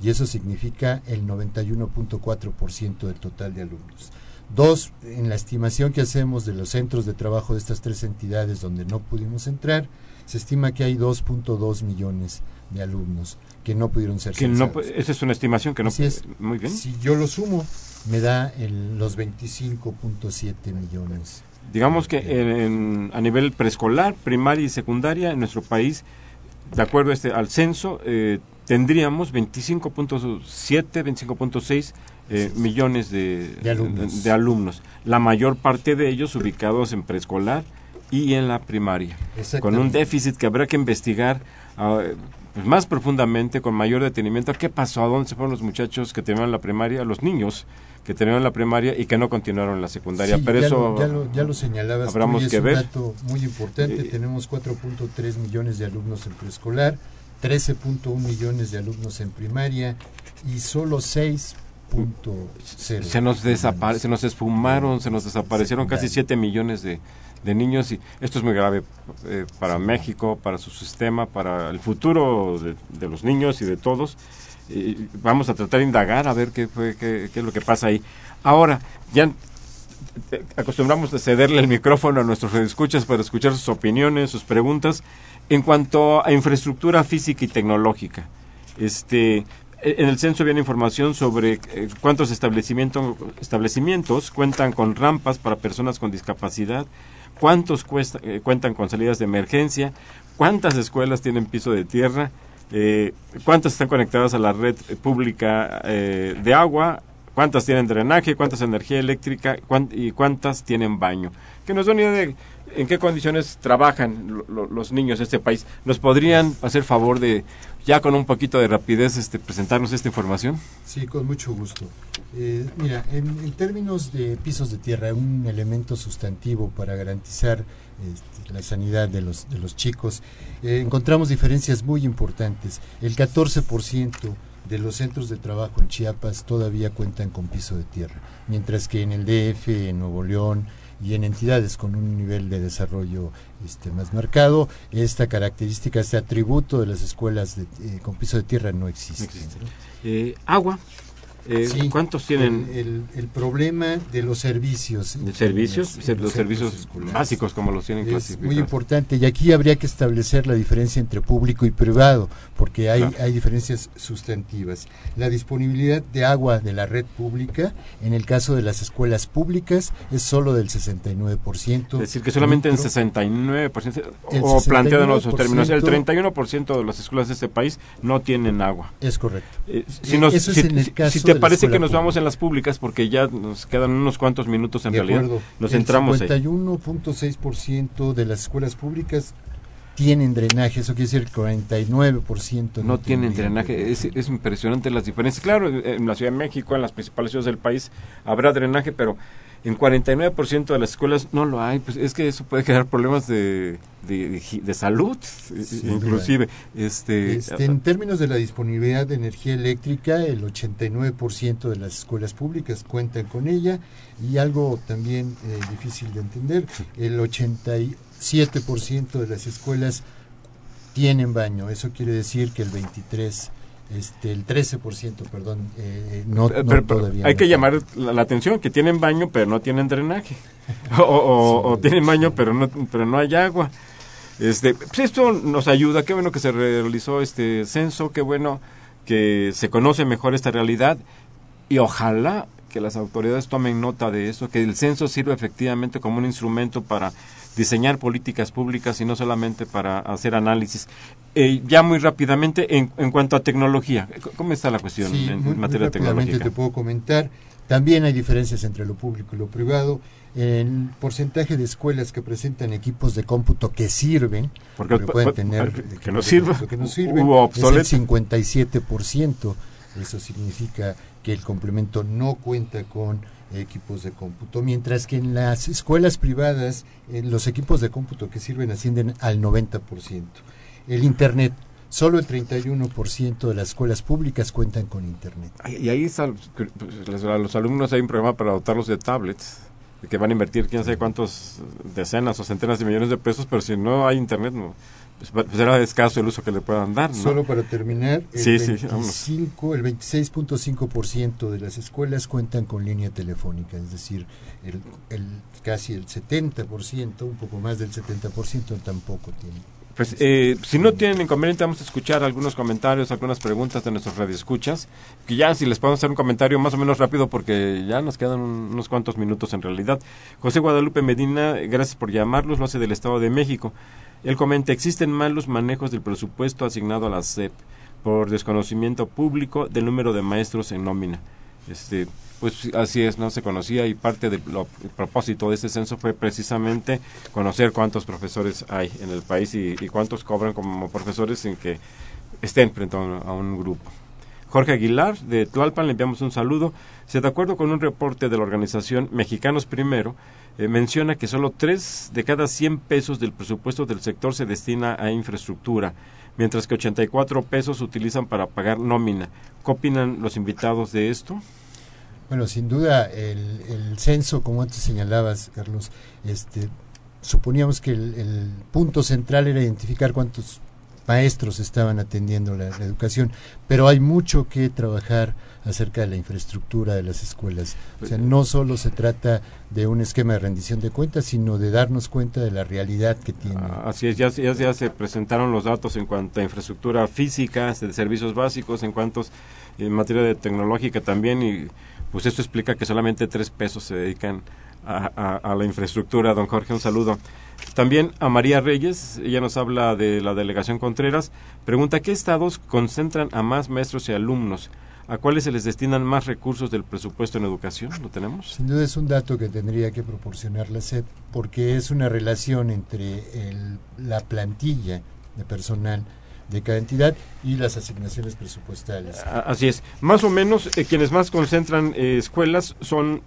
Y eso significa el 91.4% del total de alumnos. Dos, en la estimación que hacemos de los centros de trabajo de estas tres entidades donde no pudimos entrar, se estima que hay 2.2 millones de alumnos que no pudieron ser que esa es una estimación que no es. muy bien. Si yo lo sumo me da el, los 25.7 millones digamos que a nivel preescolar primaria y secundaria en nuestro país de acuerdo este al censo eh, tendríamos 25.7 25.6 eh, millones de, de alumnos. la mayor parte de ellos ubicados en preescolar y en la primaria, con un déficit que habrá que investigar ah, pues, más profundamente, con mayor detenimiento, qué pasó, a dónde se fueron los muchachos que terminaron la primaria, los niños que terminaron la primaria y que no continuaron la secundaria. Pero ya eso lo, ya, lo, ya lo señalabas, habramos que es ver. un dato muy importante. Eh, Tenemos 4.3 millones de alumnos en preescolar, 13.1 millones de alumnos en primaria y solo 6 se nos desapare se nos esfumaron, se nos desaparecieron casi 7 millones de, de niños y esto es muy grave eh, para México, para su sistema, para el futuro de, los niños y de todos. Y vamos a tratar de indagar a ver qué, fue, qué, es lo que pasa ahí. Ahora, ya acostumbramos a cederle el micrófono a nuestros escuchas para escuchar sus opiniones, sus preguntas en cuanto a infraestructura física y tecnológica. Este, en el censo viene información sobre eh, cuántos establecimientos, establecimientos cuentan con rampas para personas con discapacidad, cuántos eh, cuentan con salidas de emergencia, cuántas escuelas tienen piso de tierra, eh, cuántas están conectadas a la red pública eh, de agua, cuántas tienen drenaje, cuántas energía eléctrica y cuántas tienen baño. Que nos da una idea de en qué condiciones trabajan los niños de este país. ¿Nos podrían hacer favor de, ya con un poquito de rapidez, este, presentarnos esta información? Sí, con mucho gusto. Eh, mira, en, términos de pisos de tierra, un elemento sustantivo para garantizar este, la sanidad de los, de los chicos, eh, encontramos diferencias muy importantes. El 14% de los centros de trabajo en Chiapas todavía cuentan con piso de tierra, mientras que en el DF, en Nuevo León, y en entidades con un nivel de desarrollo este, más marcado, esta característica, este atributo de las escuelas de, eh, con piso de tierra no existe. Eh, agua, eh, ¿Cuántos tienen? El, problema de los servicios. ¿De servicios? los, servicios básicos como los tienen Es muy importante y aquí habría que establecer la diferencia entre público y privado porque hay, hay diferencias sustantivas. La disponibilidad de agua de la red pública en el caso de las escuelas públicas es solo del 69%. Es decir, que solamente en 69%, o planteado en los términos, el 31% de las escuelas de este país no tienen agua. Es correcto. Eh, si nos, Eso es en el caso ¿Te parece que nos vamos en las públicas? Porque ya nos quedan unos cuantos minutos en realidad. Nos el centramos El 51.6% de las escuelas públicas tienen drenaje, eso quiere decir que 49% no, no tienen drenaje. Es, es, impresionante las diferencias. Claro, en la Ciudad de México, en las principales ciudades del país, habrá drenaje, pero en 49% de las escuelas no lo hay, pues es que eso puede crear problemas de, de, salud, inclusive. Este, este, en términos de la disponibilidad de energía eléctrica, el 89% de las escuelas públicas cuentan con ella y algo también eh, difícil de entender, el 87% de las escuelas tienen baño, eso quiere decir que el 23 este, el 13%, perdón, eh, no, Pero- no todavía. hay no. que llamar la, la atención que tienen baño pero no tienen drenaje o, o- o tienen baño pero no pero no hay agua este pues esto nos ayuda qué bueno que se realizó este censo qué bueno que se conoce mejor esta realidad y ojalá que las autoridades tomen nota de eso que el censo sirva efectivamente como un instrumento para diseñar políticas públicas y no solamente para hacer análisis. Eh, ya muy rápidamente, en, en cuanto a tecnología, ¿cómo está la cuestión Sí, en muy- materia tecnológica? te puedo comentar. También hay diferencias entre lo público y lo privado. El porcentaje de escuelas que presentan equipos de cómputo que sirven, Porque que pueden pu- tener que equipos no sirva, que no sirven, es el obsoleto. 57%. Eso significa que el complemento no cuenta con equipos de cómputo, mientras que en las escuelas privadas los equipos de cómputo que sirven ascienden al 90%. El Internet, solo el 31% de las escuelas públicas cuentan con Internet. Y ahí pues, a los alumnos hay un programa para dotarlos de tablets, que van a invertir quién sabe cuántos decenas o centenas de millones de pesos, pero si no hay internet, no, será escaso el uso que le puedan dar. ¿no? Solo para terminar, el, Sí, sí, vámonos. 25, el 26.5% de las escuelas cuentan con línea telefónica, es decir, el, el- casi el 70%, un poco más del 70% tampoco tiene. Pues eh, si no tienen inconveniente, vamos a escuchar algunos comentarios, algunas preguntas de nuestros radioescuchas. Que ya, si les podemos hacer un comentario más o menos rápido, porque ya nos quedan un- unos cuantos minutos en realidad. José Guadalupe Medina, gracias por llamarlos, lo hace del Estado de México. Él comenta: existen malos manejos del presupuesto asignado a la SEP por desconocimiento público del número de maestros en nómina. Este, pues así es, no se conocía y parte del propósito de este censo fue precisamente conocer cuántos profesores hay en el país y, y cuántos cobran como profesores sin que estén frente a un, a un grupo. Jorge Aguilar, de Tlalpan, le enviamos un saludo. Se de acuerdo con un reporte de la organización Mexicanos Primero, eh, menciona que solo 3 de cada 100 pesos del presupuesto del sector se destina a infraestructura, mientras que 84 pesos se utilizan para pagar nómina. ¿Qué opinan los invitados de esto? Bueno, sin duda el, censo, como antes señalabas, Carlos, este, suponíamos que el, el punto central era identificar cuántos maestros estaban atendiendo la, la educación, pero hay mucho que trabajar acerca de la infraestructura de las escuelas. O sea, no solo se trata de un esquema de rendición de cuentas, sino de darnos cuenta de la realidad que tiene. Ah, Así es, ya, se- presentaron los datos en cuanto a infraestructura física, de servicios básicos, en cuanto en materia de tecnológica también, y pues esto explica que solamente tres pesos se dedican a, a- a la infraestructura. Don Jorge, un saludo. También a María Reyes, ella nos habla de la delegación Contreras, pregunta, ¿qué estados concentran a más maestros y alumnos? ¿A cuáles se les destinan más recursos del presupuesto en educación? ¿Lo tenemos? Sin duda es un dato que tendría que proporcionar la SEP porque es una relación entre el- la plantilla de personal de cada entidad y las asignaciones presupuestales. Así es. Más o menos, eh, quienes más concentran eh, escuelas son,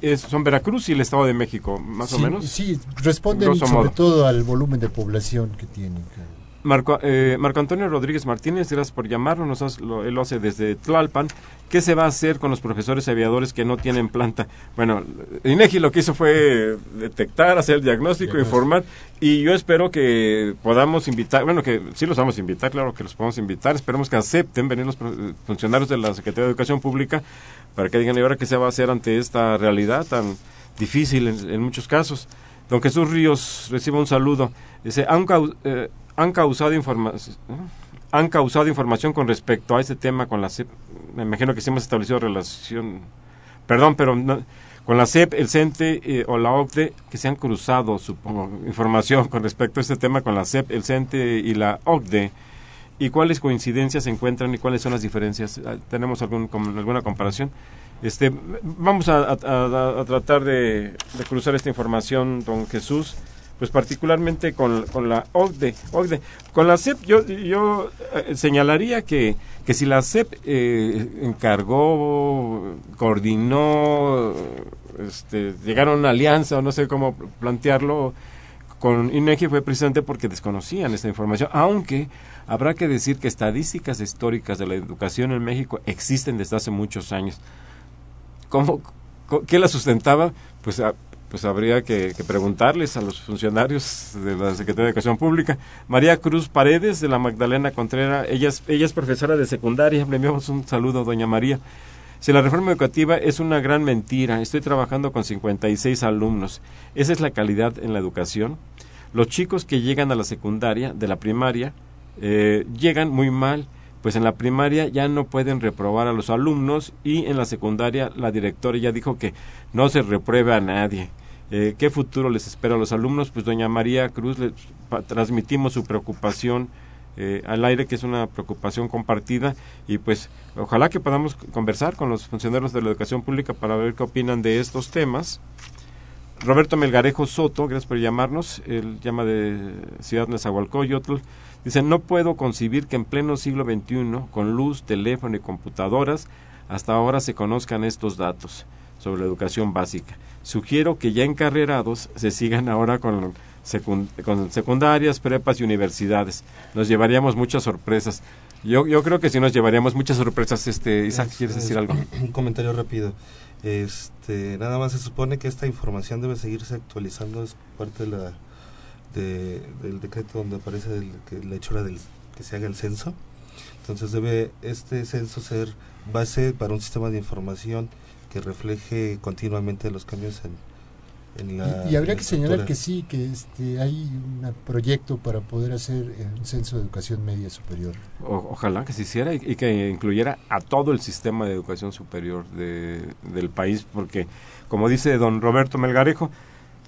es- son Veracruz y el Estado de México, más o menos. Sí, responden sobre modo. todo al volumen de población que tienen. Marco, eh, Marco Antonio Rodríguez Martínez, gracias por llamarnos, nos hace- lo- él lo hace desde Tlalpan. ¿Qué se va a hacer con los profesores aviadores que no tienen planta? Bueno, INEGI lo que hizo fue detectar, hacer el diagnóstico, Diagnóstico. informar, y yo espero que podamos invitar, bueno, que sí los vamos a invitar, claro que los podemos invitar, esperemos que acepten venir los funcionarios de la Secretaría de Educación Pública para que digan, ¿y ahora qué se va a hacer ante esta realidad tan difícil en, en muchos casos? Don Jesús Ríos recibe un saludo. Dice, cau- eh, han causado información han causado información con respecto a este tema con la CEP. Me imagino que sí hemos establecido relación, perdón, pero con la CEP, el CENTE eh, o la OCDE, que se han cruzado, supongo, información con respecto a este tema con la CEP, el CENTE y la OCDE. ¿Y cuáles coincidencias se encuentran y cuáles son las diferencias? Ah, ¿Tenemos algún, alguna comparación? Este, vamos a, tratar de cruzar esta información, don Jesús, pues particularmente con, con la OCDE. OCDE. Con la CEP yo, yo eh, señalaría que, que si la CEP eh, encargó, coordinó, este, llegaron a una alianza o no sé cómo plantearlo, con INEGI fue precisamente porque desconocían esta información, aunque habrá que decir que estadísticas históricas de la educación en México existen desde hace muchos años. ¿Cómo, ¿Qué la sustentaba? Pues pues habría que, preguntarles a los funcionarios de la Secretaría de Educación Pública. María Cruz Paredes, de la Magdalena Contreras, ella es, ella es profesora de secundaria, le enviamos un saludo, doña María. Si la reforma educativa es una gran mentira, estoy trabajando con 56 alumnos. ¿Esa es la calidad en la educación? Los chicos que llegan a la secundaria, de la primaria, eh, llegan muy mal, pues en la primaria ya no pueden reprobar a los alumnos y en la secundaria la directora ya dijo que no se repruebe a nadie. Eh, ¿Qué futuro les espera a los alumnos? Pues doña María Cruz le transmitimos su preocupación eh, al aire, que es una preocupación compartida y pues ojalá que podamos conversar con los funcionarios de la educación pública para ver qué opinan de estos temas. Roberto Melgarejo Soto, gracias por llamarnos, él llama de Ciudad Nezahualcóyotl, dice, no puedo concebir que en pleno siglo XXI, con luz, teléfono y computadoras, hasta ahora se conozcan estos datos sobre la educación básica. Sugiero que ya encarrerados se sigan ahora con, con secundarias, prepas y universidades. Nos llevaríamos muchas sorpresas. Yo, yo creo que sí nos llevaríamos muchas sorpresas. Este, Isaac, ¿quieres decir algo? Un comentario rápido. Este, nada más se supone que esta información debe seguirse actualizando, es parte de la, del decreto donde aparece que la hechura del que se haga el censo. Entonces debe este censo ser base para un sistema de información que refleje continuamente los cambios en, y, habría que señalar que sí, que este, hay un proyecto para poder hacer eh, un censo de educación media superior. ojalá que se hiciera y, que incluyera a todo el sistema de educación superior de, del país, porque como dice don Roberto Melgarejo,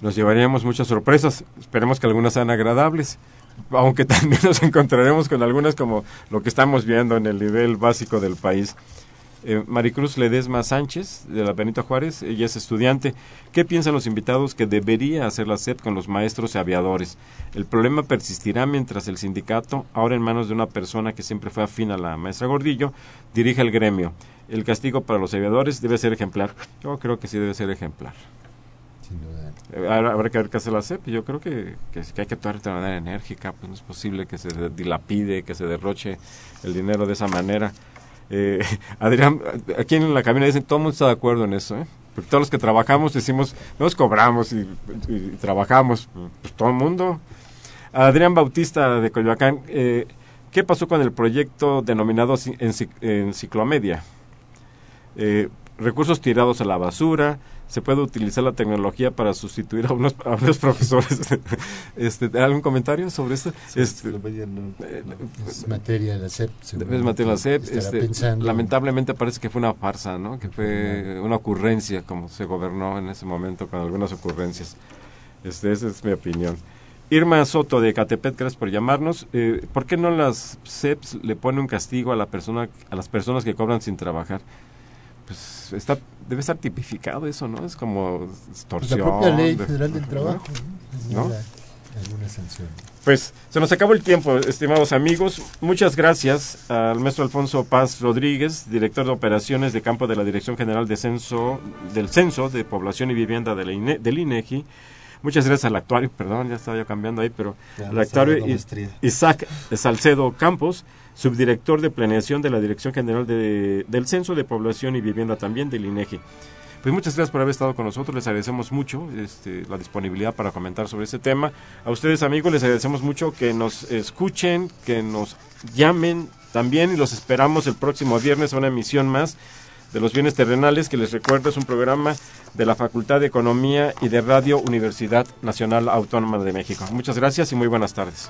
nos llevaríamos muchas sorpresas, esperemos que algunas sean agradables, aunque también nos encontraremos con algunas como lo que estamos viendo en el nivel básico del país. Eh, Maricruz Ledesma Sánchez, de la Benito Juárez, ella es estudiante. ¿Qué piensan los invitados que debería hacer la SEP con los maestros y aviadores? El problema persistirá mientras el sindicato, ahora en manos de una persona que siempre fue afín a la maestra Gordillo, dirige el gremio. El castigo para los aviadores debe ser ejemplar. Yo creo que sí debe ser ejemplar. Sin duda. Eh, habrá que ver qué hace la SEP. Yo creo que, que, hay que actuar de manera enérgica. Pues no es posible que se dilapide, que se derroche el dinero de esa manera. Eh, Adrián, aquí en la cabina dicen, todo el mundo está de acuerdo en eso, ¿eh? Porque todos los que trabajamos decimos, nos cobramos y, trabajamos, pues todo el mundo. Adrián Bautista de Coyoacán, ¿qué pasó con el proyecto denominado Enciclomedia? Eh, recursos tirados a la basura, se puede utilizar la tecnología para sustituir a unos, a unos profesores. este, ¿Algún comentario sobre esto? Este, es materia de la SEP. Es materia de la SEP. Este, lamentablemente parece que fue una farsa, ¿no? que fue una ocurrencia, como se gobernó en ese momento con algunas ocurrencias. Este, esa es mi opinión. Irma Soto de Catepet, gracias por llamarnos. Eh, ¿Por qué no las SEPs le pone un castigo a la persona, a las personas que cobran sin trabajar? Pues está debe estar tipificado eso, ¿no? Es como extorsión. Pues la propia ley federal del trabajo, ¿no? Alguna sanción. Pues se nos acabó el tiempo, estimados amigos. Muchas gracias al maestro Alfonso Paz Rodríguez, director de operaciones de campo de la Dirección General de Censo, del Censo de Población y Vivienda de la del INEGI. Muchas gracias al actuario, perdón, ya estaba yo cambiando ahí, pero al actuario Isaac Salcedo Campos subdirector de planeación de la Dirección General de, del Censo de Población y Vivienda también del INEGI. Pues muchas gracias por haber estado con nosotros, les agradecemos mucho este, la disponibilidad para comentar sobre este tema. A ustedes amigos les agradecemos mucho que nos escuchen, que nos llamen también y los esperamos el próximo viernes a una emisión más de los bienes terrenales, que les recuerdo es un programa de la Facultad de Economía y de Radio Universidad Nacional Autónoma de México. Muchas gracias y muy buenas tardes.